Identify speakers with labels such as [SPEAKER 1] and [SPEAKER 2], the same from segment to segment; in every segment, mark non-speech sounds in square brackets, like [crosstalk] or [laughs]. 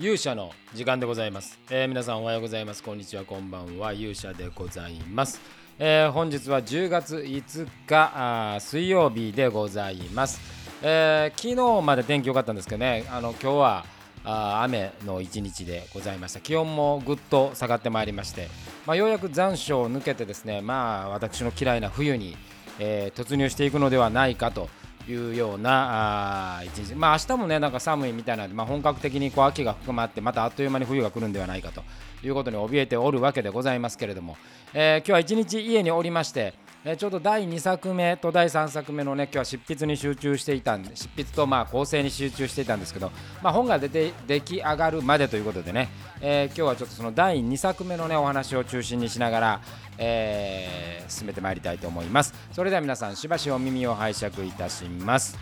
[SPEAKER 1] 勇者の時間でございます、えー皆さんおはようございます。こんにちは。こんばんは。勇者でございます、えー本日は10月5日あー水曜日でございます、えー昨日まで天気良かったんですけどね。あの今日はあ雨の一日でございました。気温もぐっと下がってまいりまして、まあ、ようやく残暑を抜けてですね。まあ私の嫌いな冬に、えー突入していくのではないかと。いうようなあ一日、まあ明日もねなんか寒いみたいなので、まあ、本格的にこう秋が深まってまたあっという間に冬が来るんではないかということに怯えておるわけでございますけれども、えー今日は一日家におりまして、えーちょうど第2作目と第3作目のね今日は執筆に集中していたんで執筆とまあ構成に集中していたんですけど、まあ、本が出て出来上がるまでということでね、えー今日はちょっとその第2作目のねお話を中心にしながら、えー進めてまいりたいと思います。それでは皆さんしばしお耳を拝借いたします。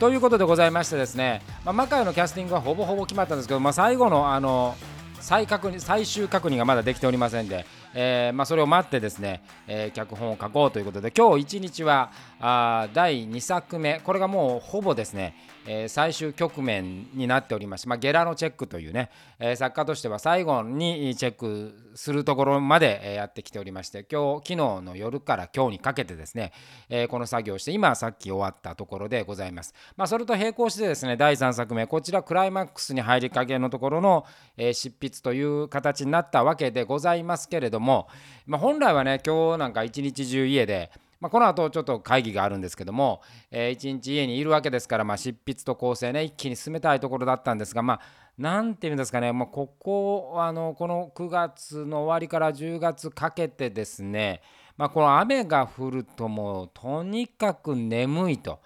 [SPEAKER 1] ということでございましてですね、まあ、魔界のキャスティングはほぼほぼ決まったんですけど、まあ、最後のあの再確認最終確認がまだできておりませんで、えーまあ、それを待ってですね、えー脚本を書こうということで今日一日はあ第2作目。これがもうほぼですね、え最終局面になっておりまして、まあ、ゲラのチェックというね、え作家としては最後にチェックするところまでやってきておりまして今日昨日の夜から今日にかけてですね、えこの作業をして今さっき終わったところでございます、まあ、それと並行してですね第3作目こちらクライマックスに入りかけのところの、え執筆という形になったわけでございますけれども、まあ、本来はね今日なんか一日中家でまあ、この後ちょっと会議があるんですけども、えー一日家にいるわけですから、まあ、執筆と構成ね一気に進めたいところだったんですがまあなんていうんですかね、もうここあのこの9月の終わりから10月かけてですね、まあ、この雨が降るともうとにかく眠いと。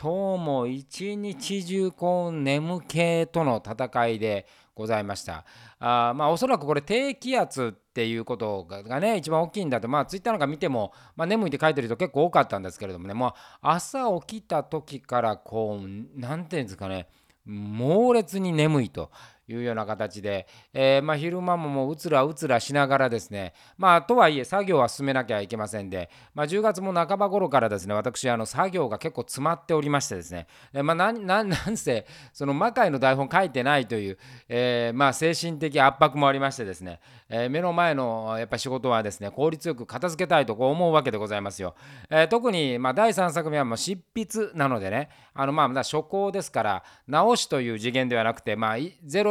[SPEAKER 1] 今日も一日中こう眠気との戦いでございました。あまあおそらくこれ低気圧っていうことがね一番大きいんだとまあツイッターなんか見ても、まあ、眠いって書いてる人結構多かったんですけれどもねもう朝起きた時からこう何て言うんですかね猛烈に眠いというような形で、えー、まあ、昼間ももううつらうつらしながらですね、まあ、とはいえ作業は進めなきゃいけませんで、まあ、10月も半ば頃からですね私あの作業が結構詰まっておりましてですね、えー、まあ、なん [laughs] なんせその魔界の台本書いてないという、えー、まあ、精神的圧迫もありましてですね、え目の前のやっぱ仕事はですね効率よく片付けたいとこう思うわけでございますよ、え特に、ま第3作目はもう執筆なのでね。あのまあまだ初稿ですから直しという次元ではなくて、まあ、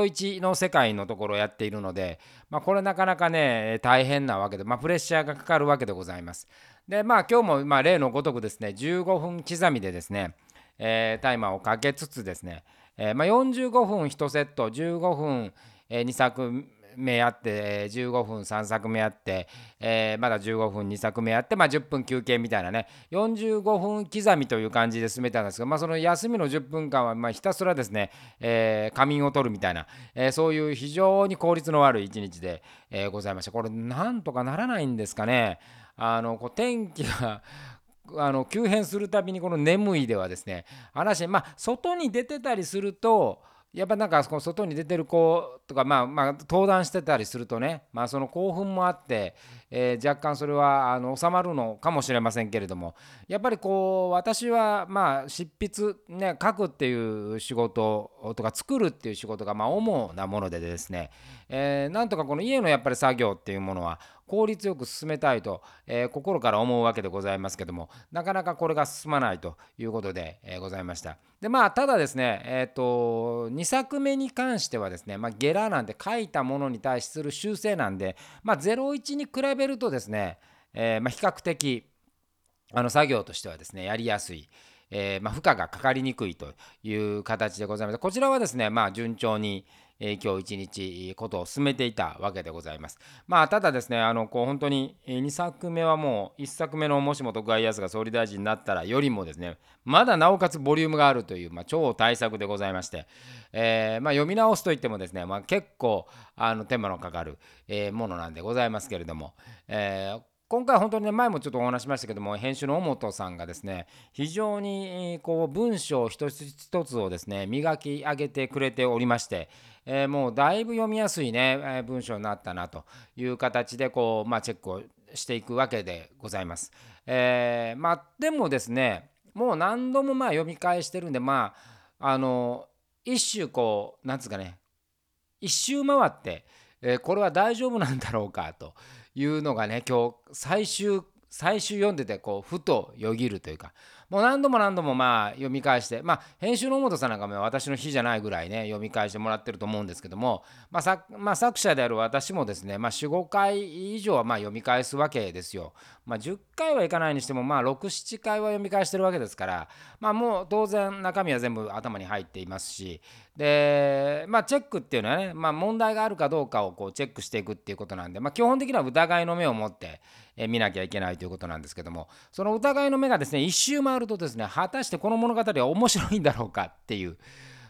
[SPEAKER 1] 1の世界のところをやっているので、まあ、これなかなかね大変なわけで、まあ、プレッシャーがかかるわけでございます。でまあ今日もま例のごとくですね15分刻みでですね、えー、タイマーをかけつつですね、えー、ま45分1セット15分、え2作目やって15分3作目やって、えーまだ15分2作目やって、まあ、10分休憩みたいなね。45分刻みという感じで進めたんですが、まあ、その休みの10分間はまひたすらですね、えー仮眠を取るみたいな、えそういう非常に効率の悪い一日で、えございました。これなんとかならないんですかね。あのこう天気が [laughs] あの急変するたびにこの眠いではですね話まあ外に出てたりするとやっぱなんかこの外に出てる子とかまあまあ登壇してたりするとねまあその興奮もあって、え若干それはあの収まるのかもしれませんけれどもやっぱりこう私はまあ執筆ね書くっていう仕事とか作るっていう仕事がまあ主なものでですね、えなんとかこの家のやっぱり作業っていうものは効率よく進めたいと、えー心から思うわけでございますけどもなかなかこれが進まないということで、えーございました。でまあただですねえっ、と2作目に関してはですね、まあ、ゲラなんで書いたものに対する修正なんで、まあ、01に比べるとですね、えまあ、比較的あの作業としてはですねやりやすい、えま、負荷がかかりにくいという形でございます。こちらはですねまあ順調にえー今日一日ことを進めていたわけでございます。まあただですねあのこう本当に2作目はもう1作目のもしも徳川家康が総理大臣になったらよりもですねまだなおかつボリュームがあるという、まあ、超大作でございまして、えーまあ、読み直すといってもですね、まあ、結構あの手間のかかる、えものなんでございますけれども、えー今回本当にね前もちょっとお話しましたけども編集の尾本さんがですね非常にこう文章一つ一つをですね磨き上げてくれておりまして、えもうだいぶ読みやすいね、文章になったなという形でこう、まあ、チェックをしていくわけでございます。でもですねもう何度もまあ読み返してるんでまああの一種こうなんつうかね一周回って、え、これは大丈夫なんだろうかというのがね今日最終最終読んでてこうふとよぎるというかもう何度も何度もまあ読み返してまあ編集の本さんなんかも私の日じゃないぐらいね読み返してもらってると思うんですけども、まあまあ、作者である私もですね、まあ、45回以上はまあ読み返すわけですよ。まあ、10回はいかないにしてもまあ67回は読み返してるわけですからまあもう当然中身は全部頭に入っていますしでまあチェックっていうのはね、まあ、問題があるかどうかをこうチェックしていくっていうことなんで、まあ、基本的には疑いの目を持って見なきゃいけないということなんですけどもその疑いの目がですね一周回るとですね果たしてこの物語は面白いんだろうかっていう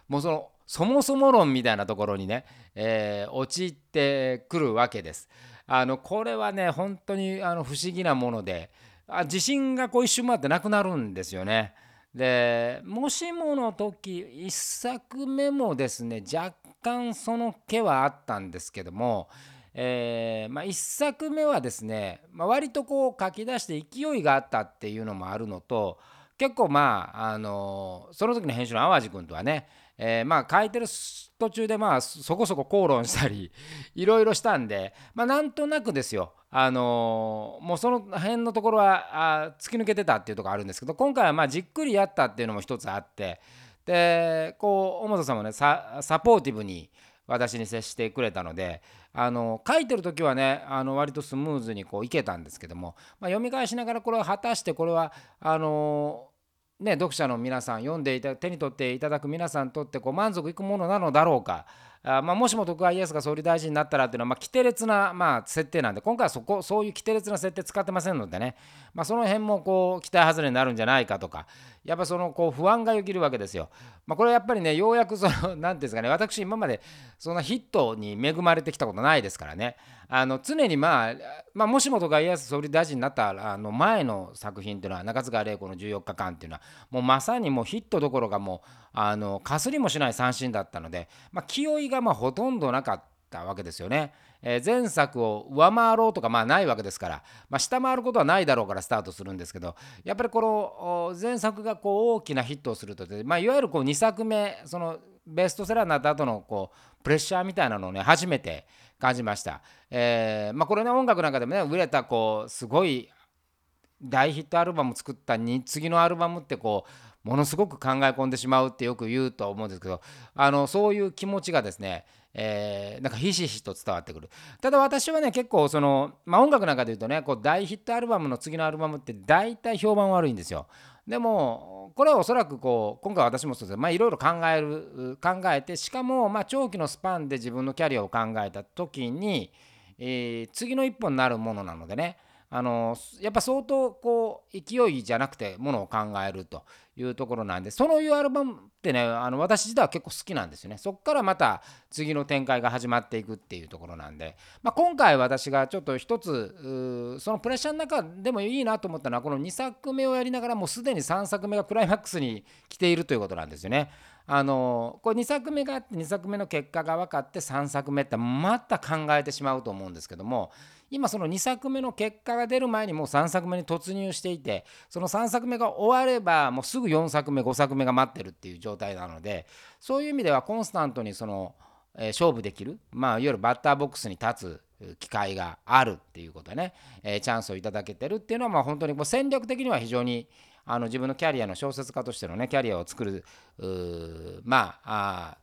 [SPEAKER 1] もうそのそもそも論みたいなところにね、えー、陥ってくるわけです。あのこれはね本当にあの不思議なものであ地震がこう一瞬回ってなくなるんですよね。でもしもの時1作目もですね若干その気はあったんですけども、えー、まあ、1作目はですね、まあ、割とこう書き出して勢いがあったっていうのもあるのと結構まああのその時の編集の淡路君とはね、えー、まあ書いてる途中でまあそこそこ口論したり [laughs] いろいろしたんでまあなんとなくですよ。あのもうその辺のところはあ突き抜けてたっていうところあるんですけど今回はまあじっくりやったっていうのも一つあってでこう小本さんもねサポーティブに私に接してくれたのであの書いてる時はねあの割とスムーズにこういけたんですけども、まあ、読み返しながらこれを果たしてこれはあのね、読者の皆さん読んでいた手に取っていただく皆さんにとってこう満足いくものなのだろうか。あまあ、もしも徳川家康が総理大臣になったらっていうのは、まあ、規定列な、まあ、設定なんで今回はそこそういう規定列な設定使ってませんのでね、まあ、その辺もこう期待外れになるんじゃないかとかやっぱそのこう不安がよぎるわけですよ。まあ、これはやっぱりねようやくその [laughs] 何ていうんですかね私今までそんなヒットに恵まれてきたことないですからねあの常に、まあ、まあもしも徳川家康総理大臣になったあの前の作品っていうのは中塚玲子の14日間っていうのはもうまさにもうヒットどころかもうあのかすりもしない三振だったので、まあ、気負いががまあほとんどなかったわけですよね。えー、前作を上回ろうとかまあないわけですから、まあ、下回ることはないだろうからスタートするんですけどやっぱりこの前作がこう大きなヒットをするとまあ、いわゆるこう2作目そのベストセラーになった後のこうプレッシャーみたいなのをね初めて感じました。えーまあ、これね音楽なんかでもね売れたこうすごい大ヒットアルバム作ったに次のアルバムってこうものすごく考え込んでしまうってよく言うと思うんですけどあのそういう気持ちがですねえー、なんかひしひしと伝わってくる。ただ私はね結構その、まあ、音楽なんかで言うとねこう大ヒットアルバムの次のアルバムって大体評判悪いんですよ。でもこれはおそらくこう今回私もそうですまあいろいろ考える考えてしかもまあ長期のスパンで自分のキャリアを考えた時に、えー、次の一歩になるものなのでねあのやっぱ相当こう勢いじゃなくてものを考えるというところなんでそのいうアルバムってねあの私自体は結構好きなんですよねそっからまた次の展開が始まっていくっていうところなんで、まあ、今回私がちょっと一つそのプレッシャーの中でもいいなと思ったのはこの2作目をやりながらもうすでに3作目がクライマックスに来ているということなんですよね。あのこれ2作目があって2作目の結果が分かって3作目ってまた考えてしまうと思うんですけども今その2作目の結果が出る前にもう3作目に突入していてその3作目が終わればもうすぐ4作目5作目が待ってるっていう状態なのでそういう意味ではコンスタントにその、え、勝負できる、まあ、いわゆるバッターボックスに立つ機会があるっていうことでね、え、チャンスをいただけてるっていうのはまあ本当にもう戦略的には非常にあの自分のキャリアの小説家としてのねキャリアを作るまあ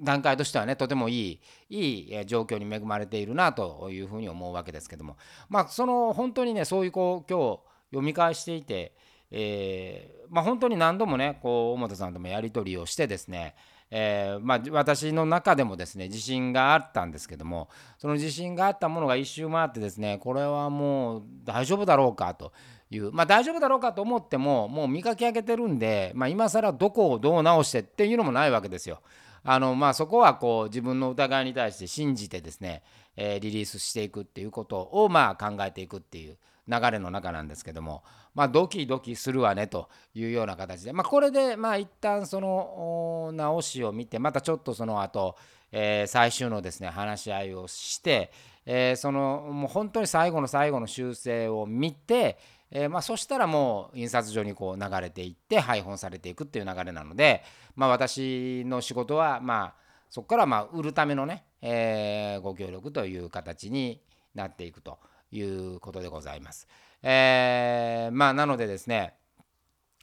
[SPEAKER 1] 段階としてはねとてもいいいい状況に恵まれているなというふうに思うわけですけどもまあその本当にねそういうこう今日読み返していて、えー、まあ、本当に何度もねこう小本さんともやり取りをしてですねえー、まあ、私の中でもですね自信があったんですけどもその自信があったものが一周回ってですねこれはもう大丈夫だろうかというまあ大丈夫だろうかと思ってももう磨き上げてるんで、まあ、今更どこをどう直してっていうのもないわけですよ。あのまあ、そこはこう自分の疑いに対して信じてですね、えー、リリースしていくっていうことをまあ考えていくっていう流れの中なんですけども、まあ、ドキドキするわねというような形で、まあ、これでまあ一旦その直しを見てまたちょっとその後、えー、最終のですね話し合いをして、えー、そのもう本当に最後の最後の修正を見て、えー、まあ、そしたらもう印刷所にこう流れていって配本されていくっていう流れなので、まあ、私の仕事はまあそこからま売るためのね、えー、ご協力という形になっていくということでございます。えー、まあなのでですね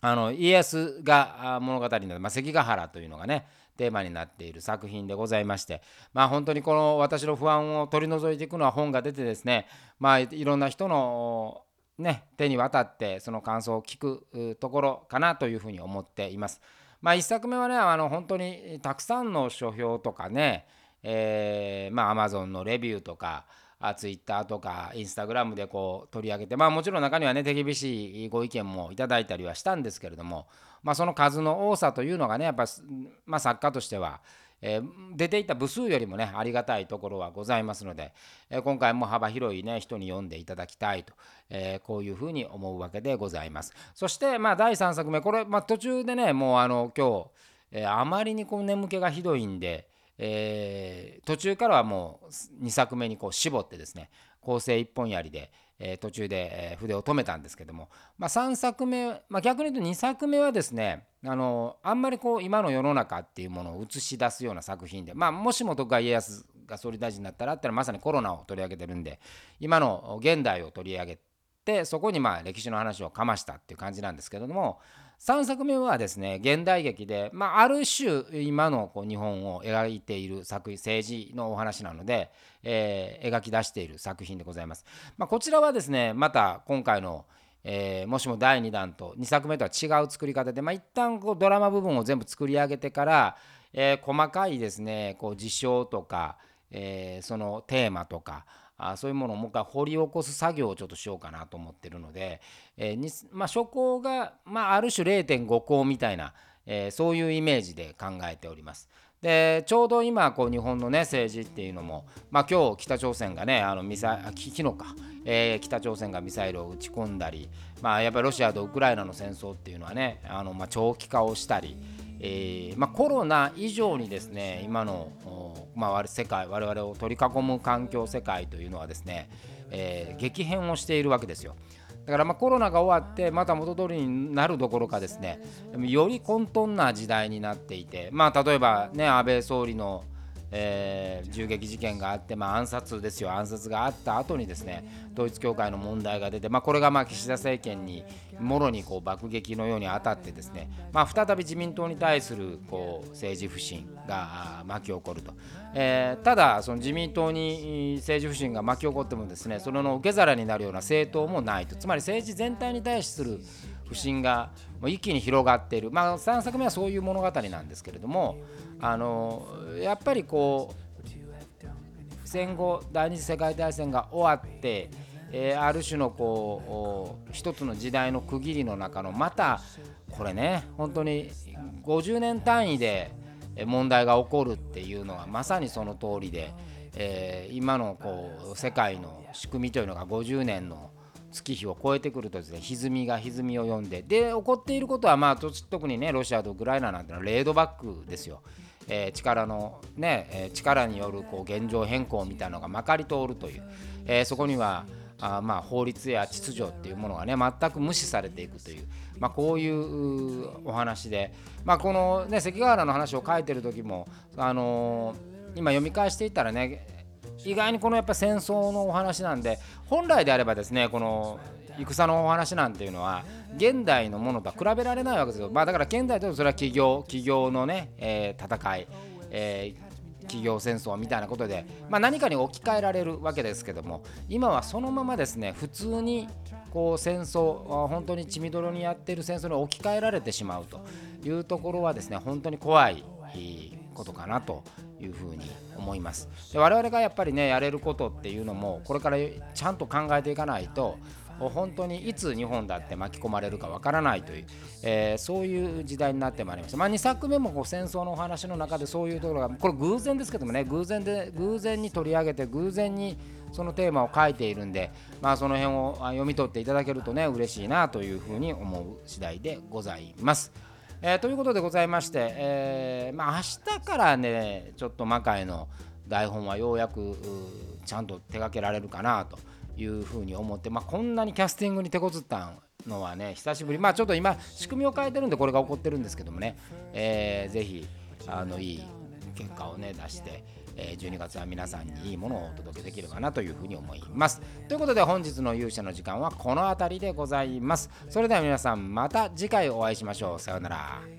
[SPEAKER 1] あの家康が物語の、まあ、関ヶ原というのがねテーマになっている作品でございましてまあ本当にこの私の不安を取り除いていくのは本が出てですねまあいろんな人のね手に渡ってその感想を聞くところかなというふうに思っています。まあ1作目はねあの本当にたくさんの書評とかね、えー、まあ Amazon のレビューとかあツイッターとかインスタグラムでこう取り上げてまあもちろん中にはね手厳しいご意見もいただいたりはしたんですけれどもまあその数の多さというのがねやっぱ、まあ、作家としては、えー、出ていた部数よりもねありがたいところはございますので、えー、今回も幅広いね人に読んでいただきたいと、えー、こういうふうに思うわけでございます。そしてまあ第3作目これ、まあ、途中でねもうあの今日、えあまりにこう眠気がひどいんでえー、途中からはもう2作目にこう絞ってですね構成一本槍で、えー、途中で、え筆を止めたんですけども、まあ、3作目、まあ、逆に言うと2作目はですねあのあんまりこう今の世の中っていうものを映し出すような作品で、まあ、もしも徳川家康が総理大臣になったらってのはまさにコロナを取り上げてるんで今の現代を取り上げてそこにまあ歴史の話をかましたっていう感じなんですけども3作目はですね現代劇で、まあ、ある種今のこう日本を描いている作品政治のお話なので、えー、描き出している作品でございます。まあ、こちらはですねまた今回のえー、もしも第2弾と2作目とは違う作り方で、まあ、一旦こうドラマ部分を全部作り上げてから、えー、細かいですねこう事象とか、えー、そのテーマとかあそういうものをもう一回掘り起こす作業をちょっとしようかなと思ってるので、えーにまあ、初稿が、まあ、ある種0.5項みたいな、え、そういうイメージで考えております。でちょうど今こう日本のね政治っていうのも、まあ、今日北朝鮮がねあのミサ昨日か、えー、北朝鮮がミサイルを撃ち込んだり、まあ、やっぱりロシアとウクライナの戦争っていうのはねあの、まあ、長期化をしたり。えーまあ、コロナ以上にですね今の、まあ、世界我々を取り囲む環境世界というのはですね、えー、激変をしているわけですよ。だからまコロナが終わってまた元通りになるどころかですねより混沌な時代になっていてまあ例えばね安倍総理のえー、銃撃事件があって、まあ、暗殺ですよ。暗殺があった後にですね統一教会の問題が出て、まあ、これがまあ岸田政権にもろにこう爆撃のように当たってですね、まあ、再び自民党に対するこう政治不信が巻き起こると、えー、ただその自民党に政治不信が巻き起こってもですねそれの受け皿になるような政党もないと。つまり政治全体に対する不信が一気に広がっている、まあ、3作目はそういう物語なんですけれどもあのやっぱりこう戦後第二次世界大戦が終わって、えー、ある種のこう一つの時代の区切りの中のまたこれね本当に50年単位で問題が起こるっていうのはまさにその通りで、えー、今のこう世界の仕組みというのが50年の月日を超えてくるとですね歪みが歪みを読んでで起こっていることはまあ特にねロシアとウクライナなんてのはレードバックですよ。えー、力のね、え、力によるこう現状変更みたいなのがまかり通るという、えー、そこにはあまあ法律や秩序っていうものがね全く無視されていくという、まあ、こういうお話で、まあ、このね関ヶ原の話を書いてる時も、あの今読み返していったらね意外にこのやっぱ戦争のお話なんで本来であればですねこの戦のお話なんていうのは現代のものとは比べられないわけですよ、まあ、だから現代とそれは企業企業のね、えー、戦い、えー、企業戦争みたいなことで、まあ、何かに置き換えられるわけですけども今はそのままですね普通にこう戦争本当に血みどろにやっている戦争に置き換えられてしまうというところはですね本当に怖いことかなというふうに思いますで我々がやっぱりねやれることっていうのもこれからちゃんと考えていかないと本当にいつ日本だって巻き込まれるかわからないという、えー、そういう時代になってまいりました、まあ、2作目もこう戦争のお話の中でそういうところがこれ偶然ですけどもね偶然で偶然に取り上げて偶然にそのテーマを書いているんで、まあ、その辺を読み取っていただけるとね嬉しいなというふうに思う次第でございます。えー、ということでございまして、えー、まあ、明日からねちょっと魔界の台本はようやくちゃんと手掛けられるかなというふうに思って、まあ、こんなにキャスティングに手こずったのはね久しぶり。まあちょっと今仕組みを変えてるんでこれが起こってるんですけどもね、えー、ぜひあのいい結果をね出してえ12月は皆さんにいいものをお届けできればなというふうに思います。ということで本日の勇者の時間はこの辺りでございます。それでは皆さんまた次回お会いしましょう。さようなら。